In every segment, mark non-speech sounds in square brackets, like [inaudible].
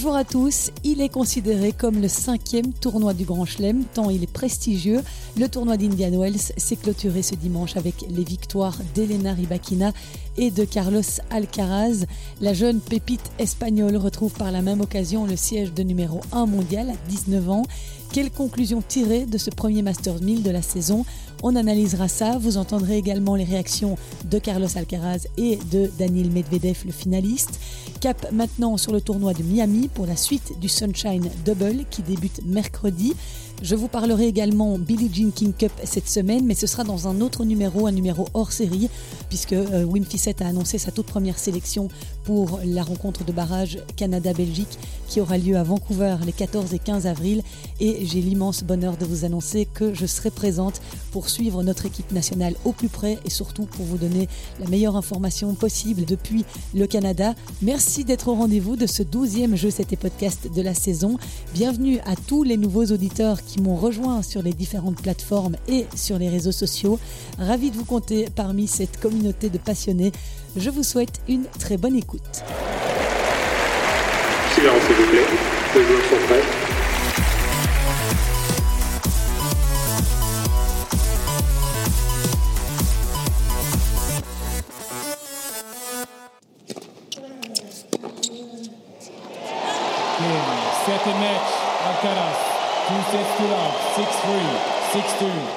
Bonjour à tous. Il est considéré comme le cinquième tournoi du Grand Chelem, tant il est prestigieux. Le tournoi d'Indian Wells s'est clôturé ce dimanche avec les victoires d'Elena Rybakina et de Carlos Alcaraz. La jeune pépite espagnole retrouve par la même occasion le siège de numéro 1 mondial à 19 ans. Quelle conclusion tirer de ce premier Masters 1000 de la saison? On analysera ça. Vous entendrez également les réactions de Carlos Alcaraz et de Daniel Medvedev, le finaliste. Cap maintenant sur le tournoi de Miami pour la suite du Sunshine Double qui débute mercredi. Je vous parlerai également Billie Jean King Cup cette semaine, mais ce sera dans un autre numéro, un numéro hors série, puisque euh, Wim Fissette a annoncé sa toute première sélection pour la rencontre de barrage Canada-Belgique qui aura lieu à Vancouver les 14 et 15 avril. Et j'ai l'immense bonheur de vous annoncer que je serai présente pour suivre notre équipe nationale au plus près et surtout pour vous donner la meilleure information possible depuis le Canada. Merci d'être au rendez-vous de ce 12e Jeu C'était Podcast de la saison. Bienvenue à tous les nouveaux auditeurs qui m'ont rejoint sur les différentes plateformes et sur les réseaux sociaux. Ravi de vous compter parmi cette communauté de passionnés. Je vous souhaite une très bonne écoute.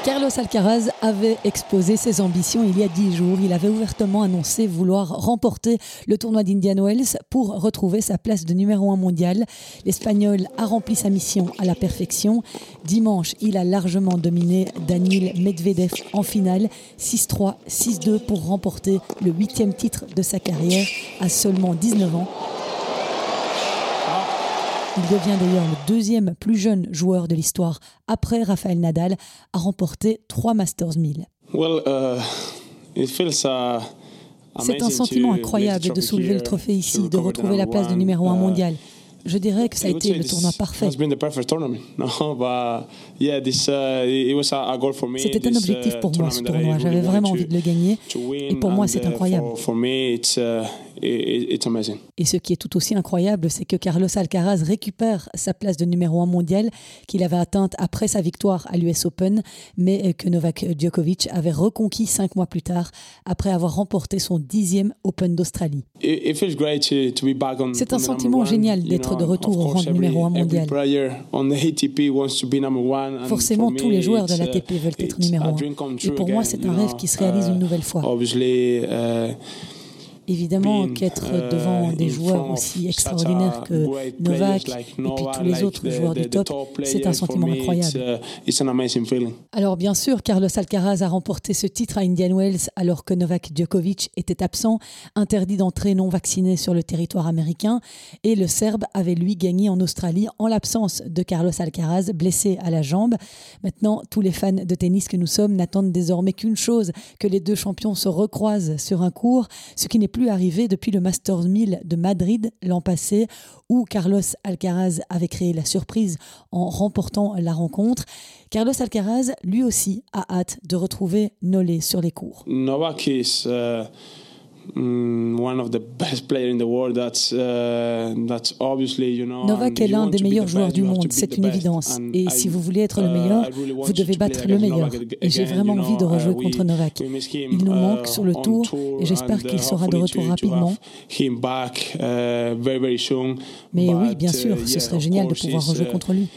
Carlos Alcaraz avait exposé ses ambitions il y a dix jours. Il avait ouvertement annoncé vouloir remporter le tournoi d'Indian Wells pour retrouver sa place de numéro un mondial. L'Espagnol a rempli sa mission à la perfection. Dimanche, il a largement dominé Daniil Medvedev en finale, 6-3, 6-2 pour remporter le huitième titre de sa carrière à seulement 19 ans. Il devient d'ailleurs le deuxième plus jeune joueur de l'histoire après Rafael Nadal à remporter trois Masters 1000. Well, uh, it feels, uh, C'est un sentiment incroyable de soulever le trophée ici, de retrouver la place de numéro un Uh, mondial. Je dirais que ça a été le tournoi parfait. [laughs] C'était un objectif pour moi, ce tournoi. J'avais vraiment envie de le gagner. Et pour moi, c'est incroyable. It's uh, it, it's amazing. Et ce qui est tout aussi incroyable, c'est que Carlos Alcaraz récupère sa place de numéro un mondial qu'il avait atteinte après sa victoire à l'US Open, mais que Novak Djokovic avait reconquis cinq mois plus tard, après avoir remporté son dixième Open d'Australie. It, it feels great to, to be back on. C'est un sentiment génial d'être de retour au rang de numéro un every- every mondial. Forcément, for me, tous les joueurs de it's, uh, l'ATP veulent être numéro a un. dream come Et true pour moi, c'est un rêve qui se réalise une Uh, nouvelle fois. Évidemment qu'être uh, devant des joueurs aussi extraordinaires que Novak et puis tous les autres joueurs du top, c'est un sentiment me, incroyable. Uh. Alors bien sûr, Carlos Alcaraz a remporté ce titre à Indian Wells alors que Novak Djokovic était absent, interdit d'entrée non vacciné sur le territoire américain, et le Serbe avait lui gagné en Australie en l'absence de Carlos Alcaraz, blessé à la jambe. Maintenant, tous les fans de tennis que nous sommes n'attendent désormais qu'une chose, que les deux champions se recroisent sur un court, ce qui n'est plus arrivé depuis le Masters 1000 de Madrid l'an passé, où Carlos Alcaraz avait créé la surprise en remportant la rencontre. Carlos Alcaraz, lui aussi, a hâte de retrouver Nolé sur les cours. Novak is uh, one of the best players in the world. That's that's obviously you know. Novak est l'un des meilleurs joueurs du monde, c'est the une évidence. Et si vous voulez être le uh, meilleur, vous devez to play battre le against meilleur. Et j'ai vraiment envie de rejouer uh, we- contre Novak. Il nous uh, manque sur le tour et j'espère qu'il sera de retour to- to rapidement. Mais oui, bien sûr, ce serait génial de pouvoir rejouer contre lui.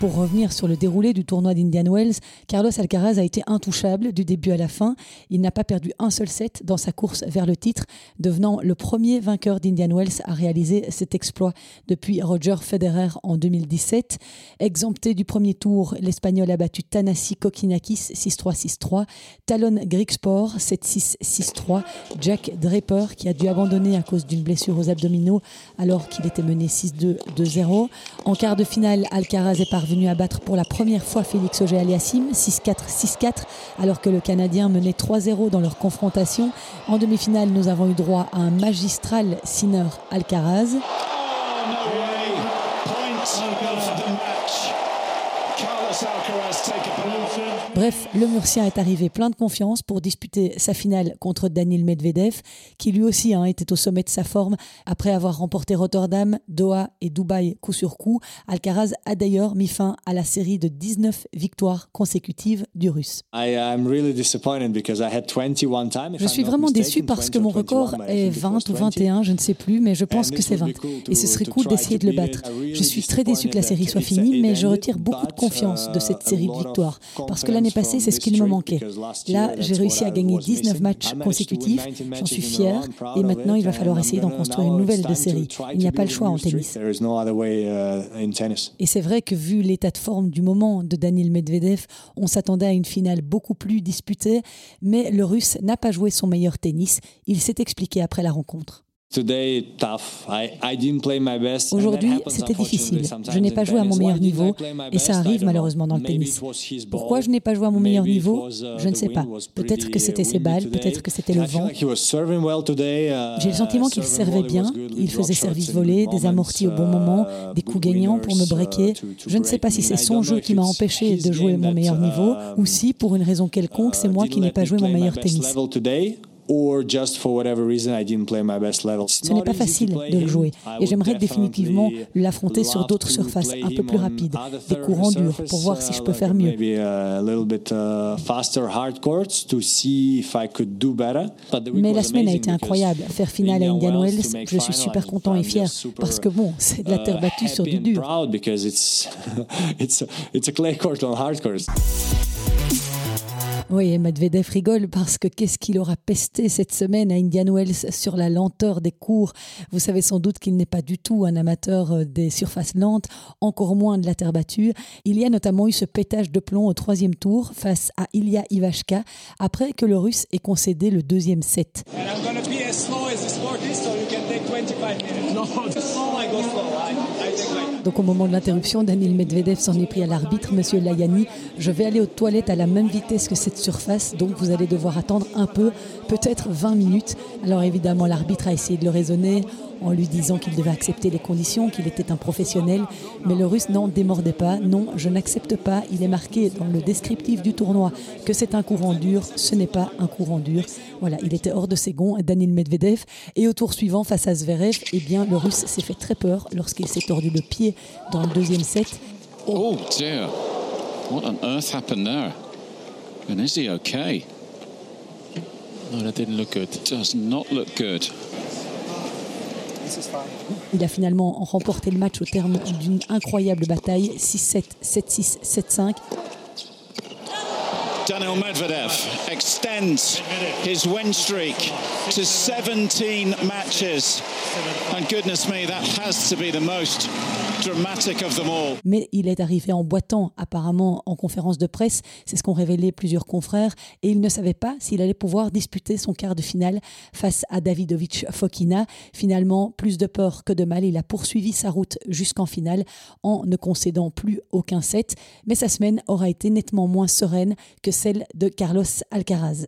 Pour revenir sur le déroulé du tournoi d'Indian Wells, Carlos Alcaraz a été intouchable du début à la fin. Il n'a pas perdu un seul set dans sa course vers le titre, devenant le premier vainqueur d'Indian Wells à réaliser cet exploit depuis Roger Federer en 2017. Exempté du premier tour, l'Espagnol a battu Tanasi Kokinakis 6-3-6-3, Talon Grigspor 7-6-6-3, Jack Draper qui a dû abandonner à cause d'une blessure aux abdominaux alors qu'il était mené 6-2-2-0. En quart de finale, Alcaraz est parvenu à battre pour la première fois Félix Auger-Aliassime 6-4-6-4 alors que le Canadien menait 3-0 dans leur confrontation. En demi-finale, nous avons eu droit à un magistral Sinner Alcaraz. Point of the match. Bref, le Murcien est arrivé plein de confiance pour disputer sa finale contre Daniel Medvedev, qui lui aussi hein, était au sommet de sa forme après avoir remporté Rotterdam, Doha et Dubaï coup sur coup. Alcaraz a d'ailleurs mis fin à la série de 19 victoires consécutives du Russe. Je suis vraiment déçu parce que mon record est 20 ou 21, je ne sais plus, mais je pense que c'est 20. Et ce serait cool d'essayer de le battre. Je suis très déçu que la série soit finie, mais je retire beaucoup de confiance de cette série de victoires. Parce que l'année passée, c'est ce qu'il me manquait. Là, j'ai réussi à gagner 19 matchs consécutifs, j'en suis fier, et maintenant il va falloir essayer d'en construire une nouvelle de série. Il n'y a pas le choix en tennis. Et c'est vrai que vu l'état de forme du moment de Daniel Medvedev, on s'attendait à une finale beaucoup plus disputée, mais le Russe n'a pas joué son meilleur tennis. Il s'est expliqué après la rencontre. Aujourd'hui, c'était difficile. Je n'ai pas joué à mon meilleur niveau et ça arrive malheureusement dans le tennis. Pourquoi je n'ai pas joué à mon meilleur niveau Je ne sais pas. Peut-être que c'était ses balles, peut-être que c'était le vent. J'ai le sentiment qu'il servait bien. Il faisait service volé, des amortis au bon moment, des coups gagnants pour me breaker. Je ne sais pas si c'est son jeu qui m'a empêché de jouer mon meilleur niveau ou si, pour une raison quelconque, c'est moi qui n'ai pas joué mon meilleur tennis. Ce n'est pas facile de le jouer et j'aimerais définitivement l'affronter sur d'autres surfaces un peu plus rapides, des courants durs, pour voir si je peux faire mieux. Mais la semaine a été incroyable. Faire finale à Indian Wells, je suis super content et fier parce que bon, c'est de la terre battue sur du dur. [laughs] Oui, Medvedev rigole parce que qu'est-ce qu'il aura pesté cette semaine à Indian Wells sur la lenteur des cours? Vous savez sans doute qu'il n'est pas du tout un amateur euh, des surfaces lentes, encore moins de la terre battue. Il y a notamment eu ce pétage de plomb au troisième tour face à Ilya Ivashka après que le Russe ait concédé le deuxième set. Donc au moment de l'interruption, Daniel Medvedev s'en est pris à l'arbitre, Monsieur Layani. Je vais aller aux toilettes à la même vitesse que cette surface, donc vous allez devoir attendre un peu, peut-être 20 minutes. Alors évidemment, l'arbitre a essayé de le raisonner en lui disant qu'il devait accepter les conditions, qu'il était un professionnel. Mais le russe n'en démordait pas. Non, je n'accepte pas. Il est marqué dans le descriptif du tournoi que c'est un courant dur. Ce n'est pas un courant dur. Voilà, il était hors de ses gonds, Daniel Medvedev. Et au tour suivant, face à Zverev, eh bien, le russe s'est fait très peur lorsqu'il s'est tordu le pied dans le deuxième set. Oh dear. What on earth happened there? And is he okay? No, that didn't look good. Does not look good. Il a finalement remporté le match au terme d'une incroyable bataille 6-7, 7-6, 7-5. Daniel Medvedev extends his win streak to 17 matches. And goodness me, that has to be the most Mais il est arrivé en boitant, apparemment, en conférence de presse. C'est ce qu'ont révélé plusieurs confrères. Et il ne savait pas s'il allait pouvoir disputer son quart de finale face à Davidovic Fokina. Finalement, plus de peur que de mal, il a poursuivi sa route jusqu'en finale en ne concédant plus aucun set. Mais sa semaine aura été nettement moins sereine que celle de Carlos Alcaraz.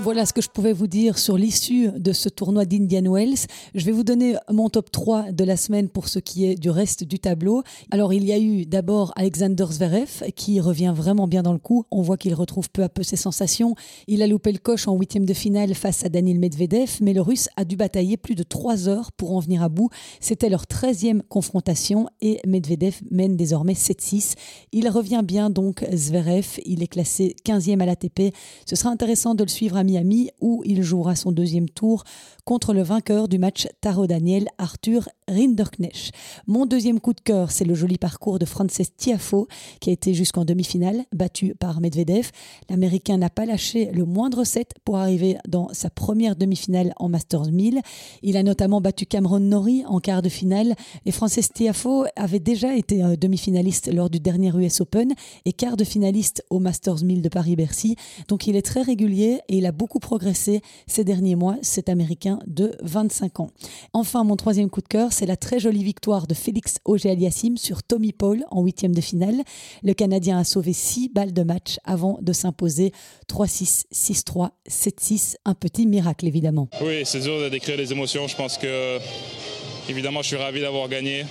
Voilà ce que je pouvais vous dire sur l'issue de ce tournoi d'Indian Wells. Je vais vous donner mon top 3 de la semaine pour ce qui est du reste du tableau. Alors, il y a eu d'abord Alexander Zverev qui revient vraiment bien dans le coup. On voit qu'il retrouve peu à peu ses sensations. Il a loupé le coche en huitième de finale face à Daniel Medvedev, mais le russe a dû batailler plus de 3 heures pour en venir à bout. C'était leur 13e confrontation et Medvedev mène désormais 7-6. Il revient bien donc Zverev. Il est classé 15e à l'ATP. Ce sera intéressant de le suivre à Miami où il jouera son deuxième tour contre le vainqueur du match Taro Daniel, Arthur Rinderknecht. Mon deuxième coup de cœur, c'est le joli parcours de Frances Tiafo qui a été jusqu'en demi-finale, battu par Medvedev. L'Américain n'a pas lâché le moindre set pour arriver dans sa première demi-finale en Masters 1000. Il a notamment battu Cameron Norrie en quart de finale. Et Frances Tiafo avait déjà été euh, demi-finaliste lors du dernier US Open et quart de finaliste au Masters 1000 de Paris-Bercy. Donc il est très régulier et il a beaucoup progressé ces derniers mois, cet Américain de 25 ans. Enfin, mon troisième coup de cœur, c'est la très jolie victoire de Félix Auger-Aliassime sur Tommy Paul en huitième de finale. Le Canadien a sauvé 6 balles de match avant de s'imposer 3-6, 6-3, 7-6. Un petit miracle, évidemment. Oui, c'est dur de décrire les émotions. Je pense que, évidemment, je suis ravi d'avoir gagné.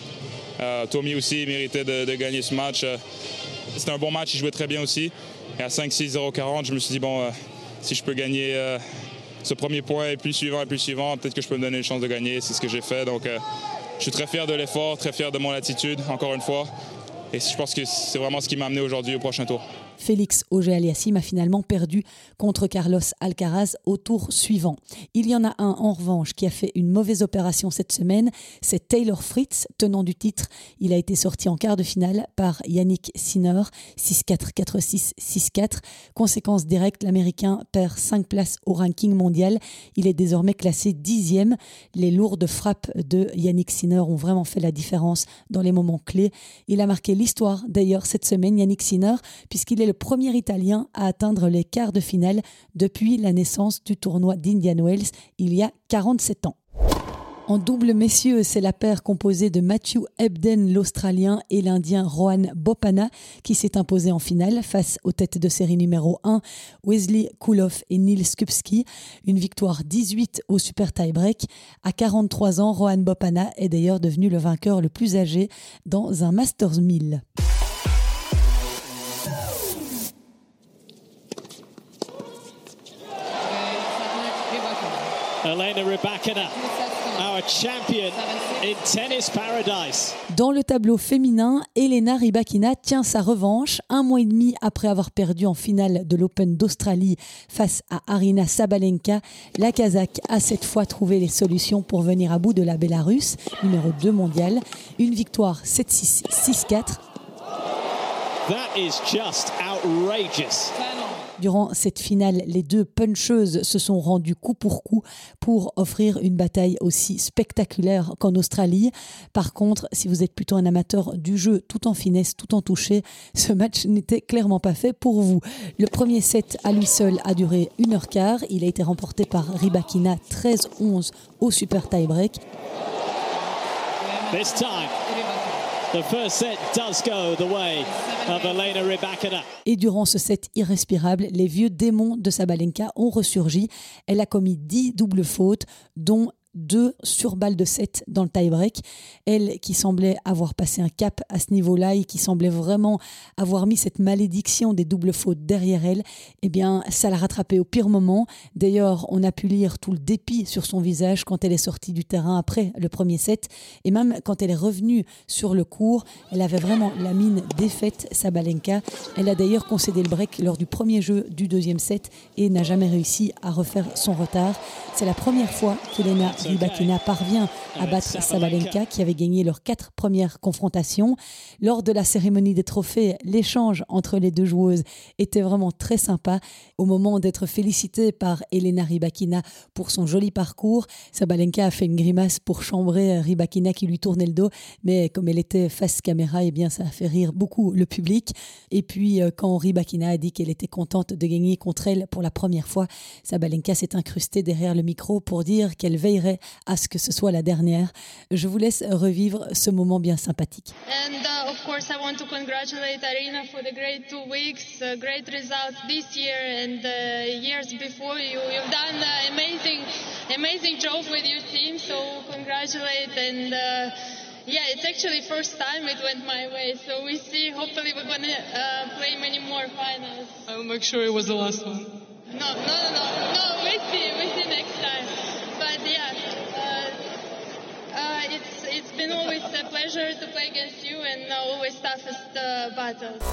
Tommy aussi méritait de, gagner ce match. C'était un bon match, il jouait très bien aussi. Et à 5-6-0-40, je me suis dit, bon, si je peux gagner ce premier point et puis suivant et puis suivant, peut-être que je peux me donner une chance de gagner. C'est ce que j'ai fait. Donc, je suis très fier de l'effort, très fier de mon attitude, encore une fois. Et je pense que c'est vraiment ce qui m'a amené aujourd'hui au prochain tour. Félix Auger-Aliassime a finalement perdu contre Carlos Alcaraz au tour suivant. Il y en a un en revanche qui a fait une mauvaise opération cette semaine, c'est Taylor Fritz, tenant du titre. Il a été sorti en quart de finale par Yannick Sinner, 6-4, 4-6, 6-4. Conséquence directe, l'Américain perd 5 places au ranking mondial. Il est désormais classé dixième. Les lourdes frappes de Yannick Sinner ont vraiment fait la différence dans les moments clés. Il a marqué l'histoire d'ailleurs cette semaine, Yannick Sinner, puisqu'il est le premier Italien à atteindre les quarts de finale depuis la naissance du tournoi d'Indian Wells il y a 47 ans. En double messieurs, c'est la paire composée de Matthew Ebden, l'Australien, et l'Indien Rohan Bopana qui s'est imposé en finale face aux têtes de série numéro 1, Wesley Kuloff et Neil Skupski. Une victoire 18 au super tie-break. À 43 ans, Rohan Bopana est d'ailleurs devenu le vainqueur le plus âgé dans un Masters 1000. Elena Rybakina, our champion in tennis paradise. Dans le tableau féminin, Elena Rybakina tient sa revanche un mois et demi après avoir perdu en finale de l'Open d'Australie face à Arina Sabalenka. La Kazakh a cette fois trouvé les solutions pour venir à bout de la Bélarus, numéro 2 mondiale. Une victoire 7-6, 6-4. That is just outrageous. Durant cette finale, les deux puncheuses se sont rendues coup pour coup pour offrir une bataille aussi spectaculaire qu'en Australie. Par contre, si vous êtes plutôt un amateur du jeu tout en finesse, tout en toucher, ce match n'était clairement pas fait pour vous. Le premier set à lui seul a duré 1h15. Il a été remporté par Ribakina 13-11 au super tie-break. Et durant ce set irrespirable, les vieux démons de Sabalenka ont ressurgi. Elle a commis 10 doubles fautes, dont deux sur balle de 7 dans le tie-break. Elle qui semblait avoir passé un cap à ce niveau-là et qui semblait vraiment avoir mis cette malédiction des doubles fautes derrière elle, eh bien, ça l'a rattrapée au pire moment. D'ailleurs, on a pu lire tout le dépit sur son visage quand elle est sortie du terrain après le premier set. Et même quand elle est revenue sur le court, elle avait vraiment la mine défaite, Sabalenka. Elle a d'ailleurs concédé le break lors du premier jeu du deuxième set et n'a jamais réussi à refaire son retard. C'est la première fois qu'Elena Rybakina parvient à battre Sabalenka qui avait gagné leurs quatre premières confrontations. Lors de la cérémonie des trophées, l'échange entre les deux joueuses était vraiment très sympa. Au moment d'être félicitée par Elena Rybakina pour son joli parcours, Sabalenka a fait une grimace pour chambrer Rybakina qui lui tournait le dos, mais comme elle était face caméra, eh bien ça a fait rire beaucoup le public. Et puis euh, quand Rybakina a dit qu'elle était contente de gagner contre elle pour la première fois, Sabalenka s'est incrustée derrière le micro pour dire qu'elle veillerait à ce que ce soit la dernière. Je vous laisse revivre ce moment bien sympathique. And uh, of course I want to congratulate Arena for the great two weeks, uh, great results this year and uh, years before. You, you've done uh, amazing, amazing job with your team, so congratulate and. Uh, yeah, it's actually first time it went my way, so we see. Hopefully, we're gonna uh, play many more finals. I'll make sure it was the last one. No, no, no, no, no. We see, we see next time. It's, been always a pleasure to play against you and always toughest uh, battles.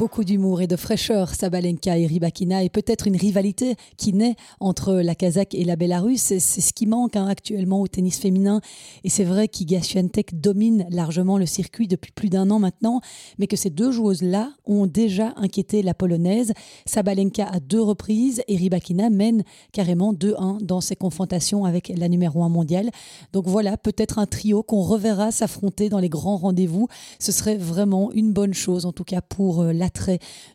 Beaucoup d'humour et de fraîcheur, Sabalenka et Rybakina, et peut-être une rivalité qui naît entre la Kazakh et la Bélarus. C'est ce qui manque hein, actuellement au tennis féminin. Et c'est vrai qu'Iga Swiatek domine largement le circuit depuis plus d'un an maintenant, mais que ces deux joueuses-là ont déjà inquiété la Polonaise. Sabalenka à deux reprises et Rybakina mène carrément 2-1 dans ses confrontations avec la numéro 1 mondiale. Donc voilà, peut-être un trio qu'on reverra s'affronter dans les grands rendez-vous. Ce serait vraiment une bonne chose, en tout cas pour euh,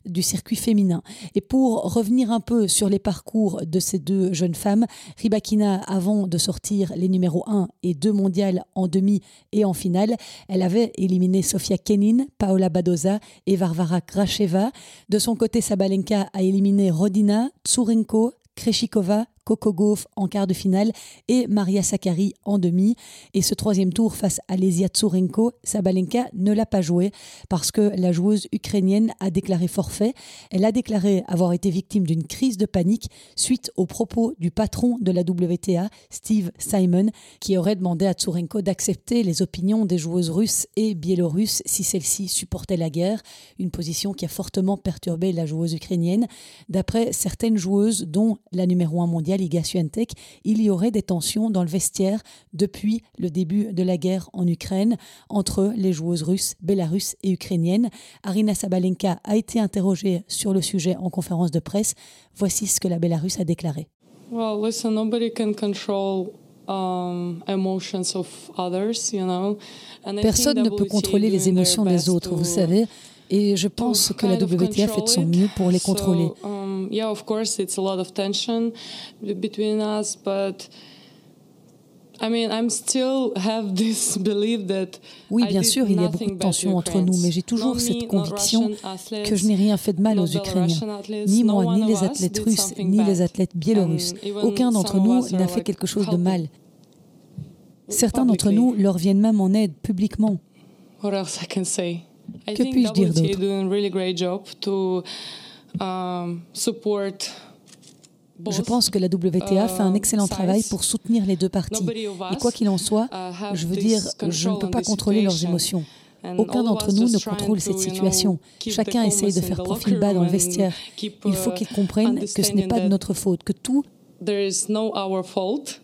du circuit féminin. Et pour revenir un peu sur les parcours de ces deux jeunes femmes, Ribakina, avant de sortir les numéros 1 et 2 mondiales en demi et en finale, elle avait éliminé Sofia Kenin, Paola Badoza et Varvara Gracheva. De son côté, Sabalenka a éliminé Rodina, Tsurenko, Kreshikova, Coco Gauff en quart de finale et Maria Sakkari en demi. Et ce troisième tour face à Lesia Tsurenko, Sabalenka ne l'a pas joué parce que la joueuse ukrainienne a déclaré forfait. Elle a déclaré avoir été victime d'une crise de panique suite aux propos du patron de la WTA, Steve Simon, qui aurait demandé à Tsurenko d'accepter les opinions des joueuses russes et biélorusses si celles-ci supportaient la guerre, une position qui a fortement perturbé la joueuse ukrainienne. D'après certaines joueuses, dont la numéro 1 mondiale Iga Swiatek, il y aurait des tensions dans le vestiaire depuis le début de la guerre en Ukraine entre les joueuses russes, bélarusses et ukrainiennes. Arina Sabalenka a été interrogée sur le sujet en conférence de presse. Voici ce que la Bélarusse a déclaré. Well, listen, nobody can control um, emotions of others, you know. And I Personne ne peut contrôler les émotions des autres, vous savez. Et je pense que la WTA fait de son mieux pour les contrôler. So, um, yeah, of course, it's a lot of tension between us, but I mean, I'm still have [laughs] this belief that Oui, bien sûr, il y a beaucoup de tensions entre nous, mais j'ai toujours cette conviction que je n'ai rien fait de mal aux Ukrainiens. Ni moi, ni les athlètes russes, ni les athlètes biélorusses. Aucun d'entre nous us n'a fait quelque chose de mal. Certains d'entre nous leur viennent même en aide publiquement. What else I can say? I Que puis-je dire d'autre? Um. Je pense que la WTA fait un uh, excellent travail pour soutenir les deux parties. Et quoi qu'il en soit, uh, je veux dire, je ne peux pas contrôler leurs émotions. Aucun d'entre us nous ne contrôle cette situation. Chacun essaye de faire profil bas dans le vestiaire. Il faut uh, qu'ils comprennent que ce n'est pas de notre faute, que tout that There is no our fault.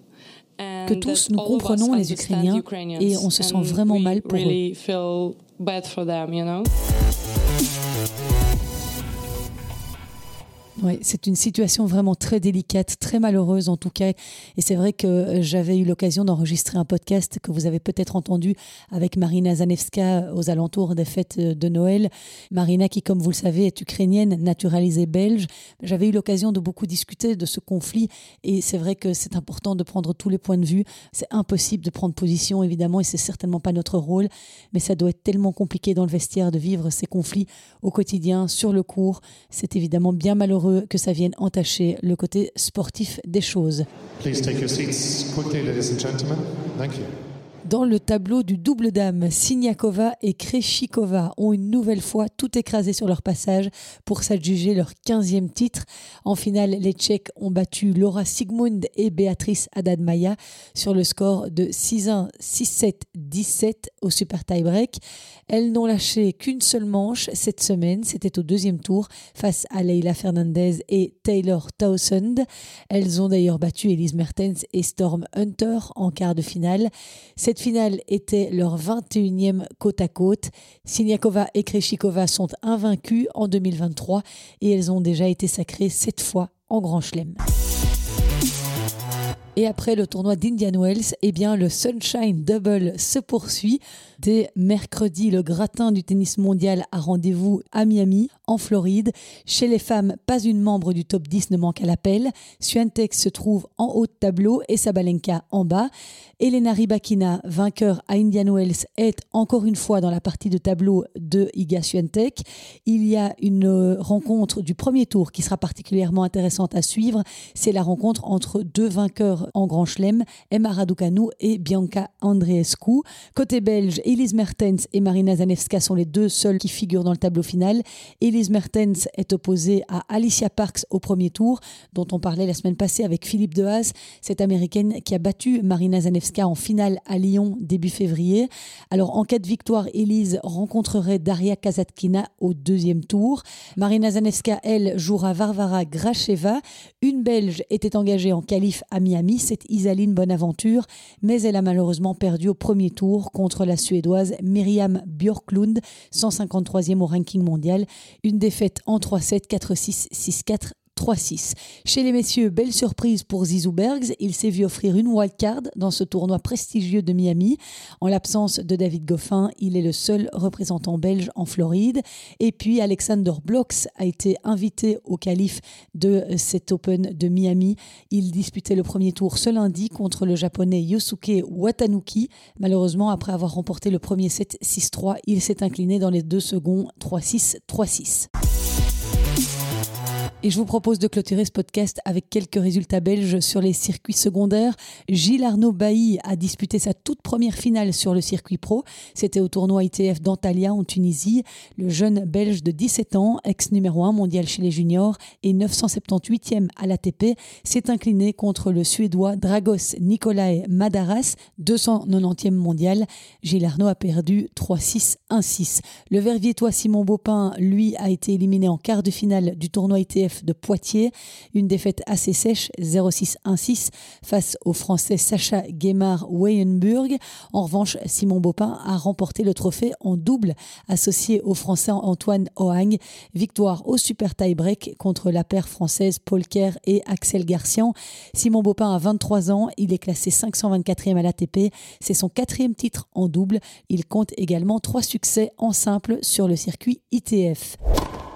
and que tous that nous comprenons les Ukrainiens Ukrainians et on se sent vraiment mal pour eux. Ouais, c'est une situation vraiment très délicate, très malheureuse en tout cas. Et c'est vrai que euh, j'avais eu l'occasion d'enregistrer un podcast que vous avez peut-être entendu avec Marina Zanevska aux alentours des fêtes euh, de Noël. Marina qui, comme vous le savez, est ukrainienne, naturalisée belge. J'avais eu l'occasion de beaucoup discuter de ce conflit et c'est vrai que c'est important de prendre tous les points de vue. C'est impossible de prendre position, évidemment, et c'est certainement pas notre rôle, mais ça doit être tellement compliqué dans le vestiaire de vivre ces conflits au quotidien, sur le court. C'est évidemment bien malheureux que ça vienne entacher le côté sportif des choses. Please take your seats quickly, ladies and gentlemen. Thank you. Dans le tableau du double dame, Siniakova et Kreshikova ont une nouvelle fois tout écrasé sur leur passage pour s'adjuger leur 15e titre. En finale, les Tchèques ont battu Laura Sigmund et Béatrice Haddad-Maia sur le score de 6-1, 6-7, 17 au super tie-break. Elles n'ont lâché qu'une seule manche cette semaine, c'était au deuxième tour face à Leila Fernandez et Taylor Townsend. Elles ont d'ailleurs battu Elise Mertens et Storm Hunter en quart de finale. Finale était leur 21e côte à côte. Siniakova et Kreshikova sont invaincues en 2023 et elles ont déjà été sacrées sept fois en Grand Chelem. Et après le tournoi d'Indian Wells, eh bien le Sunshine Double se poursuit. Dès mercredi, le gratin du tennis mondial a rendez-vous à Miami, en Floride. Chez les femmes, pas une membre du top 10 ne manque à l'appel. Swiatek se trouve en haut de tableau et Sabalenka en bas. Elena Rybakina, vainqueur à Indian Wells, est encore une fois dans la partie de tableau de Iga Swiatek. Il y a une euh, rencontre du premier tour qui sera particulièrement intéressante à suivre. C'est la rencontre entre deux vainqueurs en Grand Chelem, Emma Raducanu et Bianca Andreescu. Côté belge, Elise Mertens et Marina Zanevska sont les deux seuls qui figurent dans le tableau final. Elise Mertens est opposée à Alicia Parks au premier tour, dont on parlait la semaine passée avec Philippe Dehaze, cette américaine qui a battu Marina Zanevska en finale à Lyon début février. Alors en cas de victoire, Elise rencontrerait Daria Kazatkina au deuxième tour. Marina Zanevska, elle, jouera Varvara Gracheva. Une Belge était engagée en qualif à Miami, c'est Isaline Bonaventure, mais elle a malheureusement perdu au premier tour contre la Suédoise Myriam Björklund, 153e au ranking mondial. Une défaite en 3-7, 4-6, 6-4. 3-6. Chez les messieurs, belle surprise pour Zizou Bergs. Il s'est vu offrir une wildcard dans ce tournoi prestigieux de Miami. En l'absence de David Goffin, il est le seul représentant belge en Floride. Et puis, Alexander Blocks a été invité au qualif de cet Open de Miami. Il disputait le premier tour ce lundi contre le japonais Yosuke Watanuki. Malheureusement, après avoir remporté le premier set 6-3, il s'est incliné dans les deux seconds 3-6, 3-6. Et je vous propose de clôturer ce podcast avec quelques résultats belges sur les circuits secondaires. Gilles Arnaud Bailly a disputé sa toute première finale sur le circuit pro. C'était au tournoi ITF d'Antalya en Tunisie. Le jeune belge de 17 ans, ex numéro 1 mondial chez les juniors et 978e à l'ATP, s'est incliné contre le suédois Dragos Nikolai Madaras, 290e mondial. Gilles Arnaud a perdu 3-6, 1-6. Le verviétois Simon Baupin, lui, a été éliminé en quart de finale du tournoi ITF de Poitiers. Une défaite assez sèche, 0-6-1-6, face au Français Sacha Guémard-Weyenburg. En revanche, Simon Bopin a remporté le trophée en double, associé au Français Antoine Ohang. Victoire au super tie-break contre la paire française Paul Kerr et Axel Garcian. Simon Bopin a 23 ans, il est classé 524e à l'ATP. C'est son quatrième titre en double. Il compte également trois succès en simple sur le circuit ITF.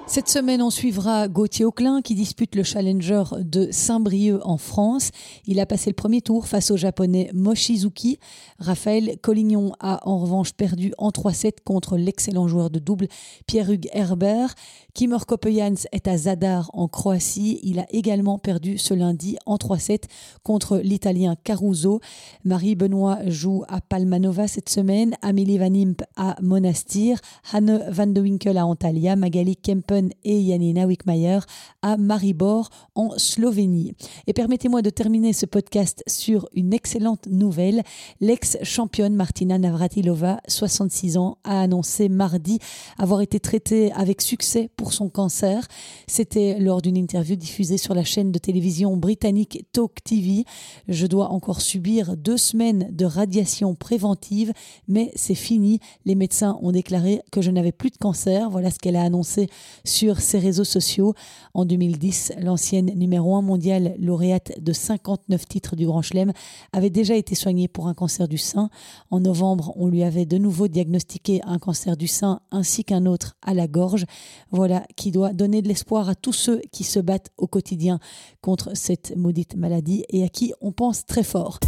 Cette semaine, on suivra Gauthier Auclin qui dispute le Challenger de Saint-Brieuc en France. Il a passé le premier tour face au japonais Moshizuki. Raphaël Collignon a en revanche perdu en 3-7 contre l'excellent joueur de double Pierre-Hugues Herbert. Kimur Kopejans est à Zadar en Croatie. Il a également perdu ce lundi en 3-7 contre l'italien Caruso. Marie Benoît joue à Palmanova cette semaine. Amélie Van Imp à Monastir. Hanne Van de Winkel à Antalya. Magali Kemper et Janina Wickmayer à Maribor en Slovénie. Et permettez-moi de terminer ce podcast sur une excellente nouvelle. L'ex-championne Martina Navratilova, 66 ans, a annoncé mardi avoir été traitée avec succès pour son cancer. C'était lors d'une interview diffusée sur la chaîne de télévision britannique Talk TV. Je dois encore subir deux semaines de radiation préventive, mais c'est fini. Les médecins ont déclaré que je n'avais plus de cancer. Voilà ce qu'elle a annoncé sur ses réseaux sociaux. En 2010, l'ancienne numéro 1 mondiale lauréate de 59 titres du Grand Chelem avait déjà été soignée pour un cancer du sein. En novembre, on lui avait de nouveau diagnostiqué un cancer du sein ainsi qu'un autre à la gorge. Voilà qui doit donner de l'espoir à tous ceux qui se battent au quotidien contre cette maudite maladie et à qui on pense très fort.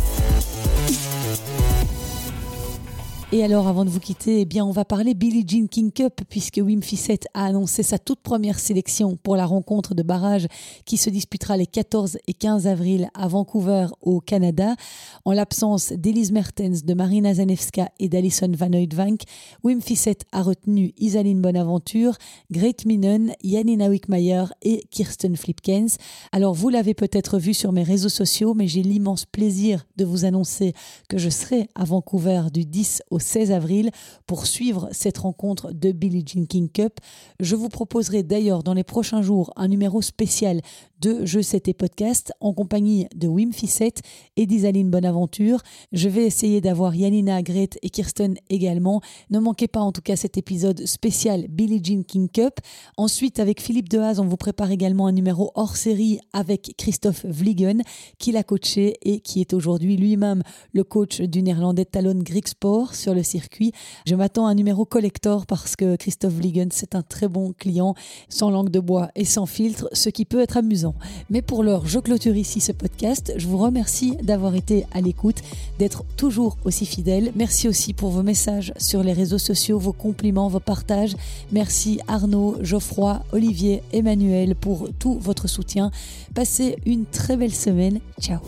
Et alors, avant de vous quitter, eh bien, on va parler Billie Jean King Cup, puisque Wim Fissette a annoncé sa toute première sélection pour la rencontre de barrage qui se disputera les 14 et 15 avril à Vancouver, au Canada. En l'absence d'Elise Mertens, de Marina Zanevska et d'Alison Van Oudvank, Wim Fissette a retenu Isaline Bonaventure, Great Minen, Janina Wickmayer et Kirsten Flipkens. Alors, vous l'avez peut-être vu sur mes réseaux sociaux, mais j'ai l'immense plaisir de vous annoncer que je serai à Vancouver du 10 au 16 avril pour suivre cette rencontre de Billie Jean King Cup. Je vous proposerai d'ailleurs dans les prochains jours un numéro spécial de Je sais tes podcasts en compagnie de Wim Fissette et d'Isaline Bonaventure. Je vais essayer d'avoir Yanina Grete et Kirsten également. Ne manquez pas en tout cas cet épisode spécial Billie Jean King Cup. Ensuite, avec Philippe Dehaze, on vous prépare également un numéro hors série avec Christophe Vliegen, qui l'a coaché et qui est aujourd'hui lui-même le coach du néerlandais Talon Sport sur le circuit. Je m'attends à un numéro collector parce que Christophe Vliegen, c'est un très bon client, sans langue de bois et sans filtre, ce qui peut être amusant. Mais pour l'heure, je clôture ici ce podcast. Je vous remercie d'avoir été à l'écoute, d'être toujours aussi fidèle. Merci aussi pour vos messages sur les réseaux sociaux, vos compliments, vos partages. Merci Arnaud, Geoffroy, Olivier, Emmanuel pour tout votre soutien. Passez une très belle semaine. Ciao.